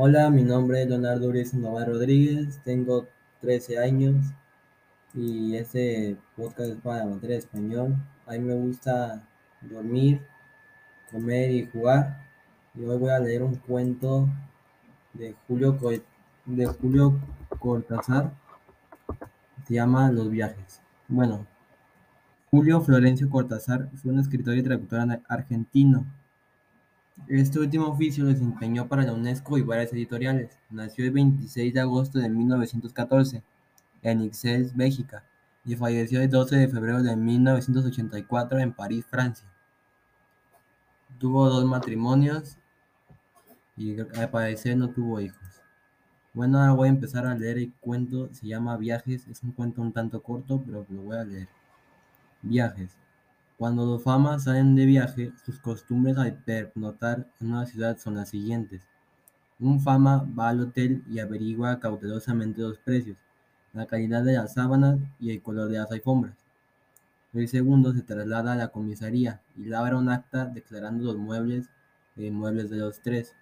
Hola, mi nombre es Leonardo Urias Sandoval Rodríguez, tengo 13 años y este podcast es para materia de español. A mí me gusta dormir, comer y jugar. Y hoy voy a leer un cuento de Julio, Co- de Julio Cortázar, se llama Los viajes. Bueno, Julio Florencio Cortázar fue un escritor y traductor argentino. Este último oficio lo desempeñó para la UNESCO y varias editoriales. Nació el 26 de agosto de 1914 en Ixelles, Bélgica, y falleció el 12 de febrero de 1984 en París, Francia. Tuvo dos matrimonios y al parecer no tuvo hijos. Bueno, ahora voy a empezar a leer el cuento, se llama Viajes, es un cuento un tanto corto, pero lo voy a leer. Viajes. Cuando los famas salen de viaje, sus costumbres al pernoctar en una ciudad son las siguientes. Un fama va al hotel y averigua cautelosamente los precios, la calidad de las sábanas y el color de las alfombras. El segundo se traslada a la comisaría y labra un acta declarando los muebles e inmuebles de los tres,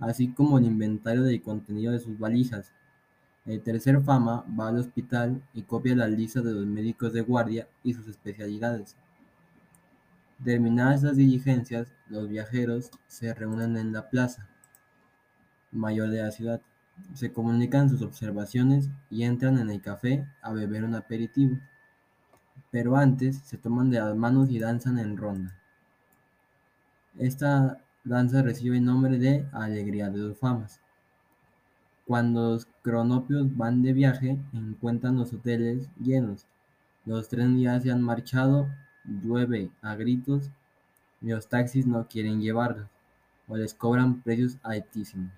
así como el inventario del contenido de sus valijas. El tercer fama va al hospital y copia las listas de los médicos de guardia y sus especialidades. Terminadas las diligencias, los viajeros se reúnen en la plaza mayor de la ciudad, se comunican sus observaciones y entran en el café a beber un aperitivo. Pero antes se toman de las manos y danzan en ronda. Esta danza recibe el nombre de Alegría de los Famas. Cuando los cronopios van de viaje, encuentran los hoteles llenos. Los trenes ya se han marchado, llueve a gritos y los taxis no quieren llevarlos o les cobran precios altísimos.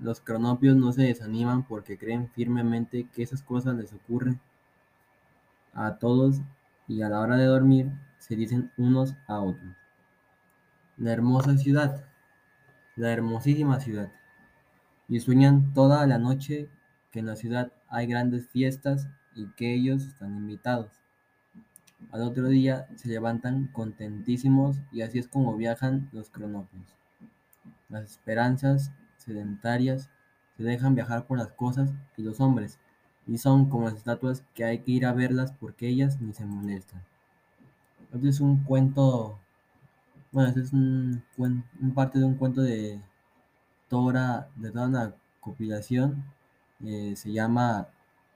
Los cronopios no se desaniman porque creen firmemente que esas cosas les ocurren a todos y a la hora de dormir se dicen unos a otros. La hermosa ciudad, la hermosísima ciudad. Y sueñan toda la noche que en la ciudad hay grandes fiestas y que ellos están invitados. Al otro día se levantan contentísimos y así es como viajan los cronopios. Las esperanzas sedentarias se dejan viajar por las cosas y los hombres, y son como las estatuas que hay que ir a verlas porque ellas ni se molestan. Este es un cuento, bueno, este es un, un parte de un cuento de toda, de toda una compilación, eh, se llama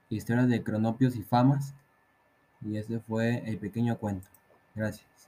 Historias de Cronopios y Famas, y este fue el pequeño cuento. Gracias.